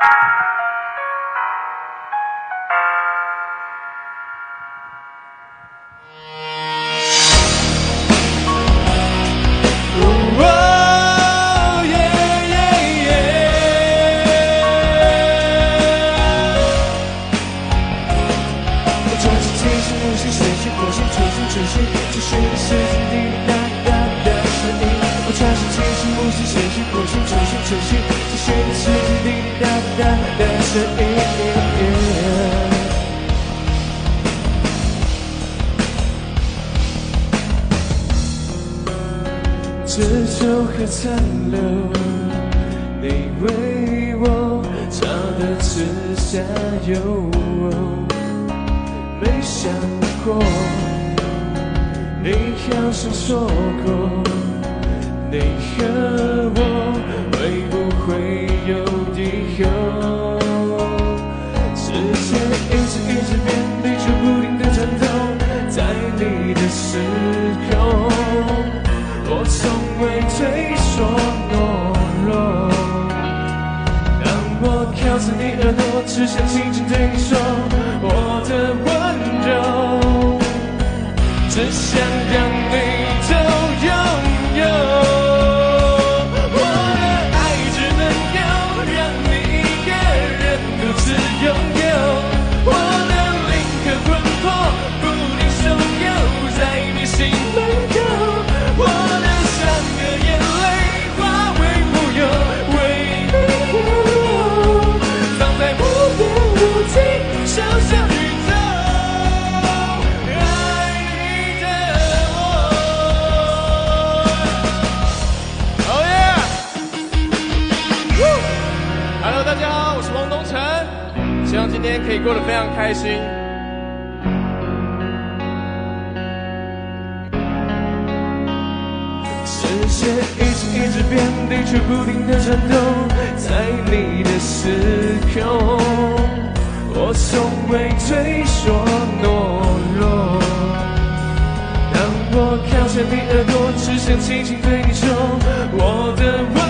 哦耶耶耶！我尝试七心、五心、十心、十心、九心、九心，追寻时间滴滴答答的声音。我尝试七心、五心、十心、十心、九心、九心。这一页页纸皱痕残留你为我擦的指甲油没想过你好像说过。时候我从未退缩懦弱。当我靠在你耳朵只想轻轻对你说我的温柔。只想让你大家好我是王东城。希望今天可以过得非常开心。世界一直一直变地球不停的转动在你的时空我从未退缩懦弱当我靠近你耳朵只想轻轻对你说我的温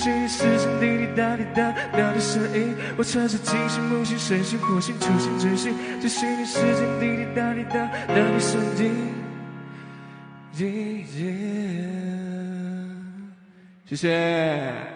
这些时间滴滴答滴答答滴声音我穿试金星木星水星火星土星追寻这些你时间滴滴答滴答答滴声音耶耶谢谢。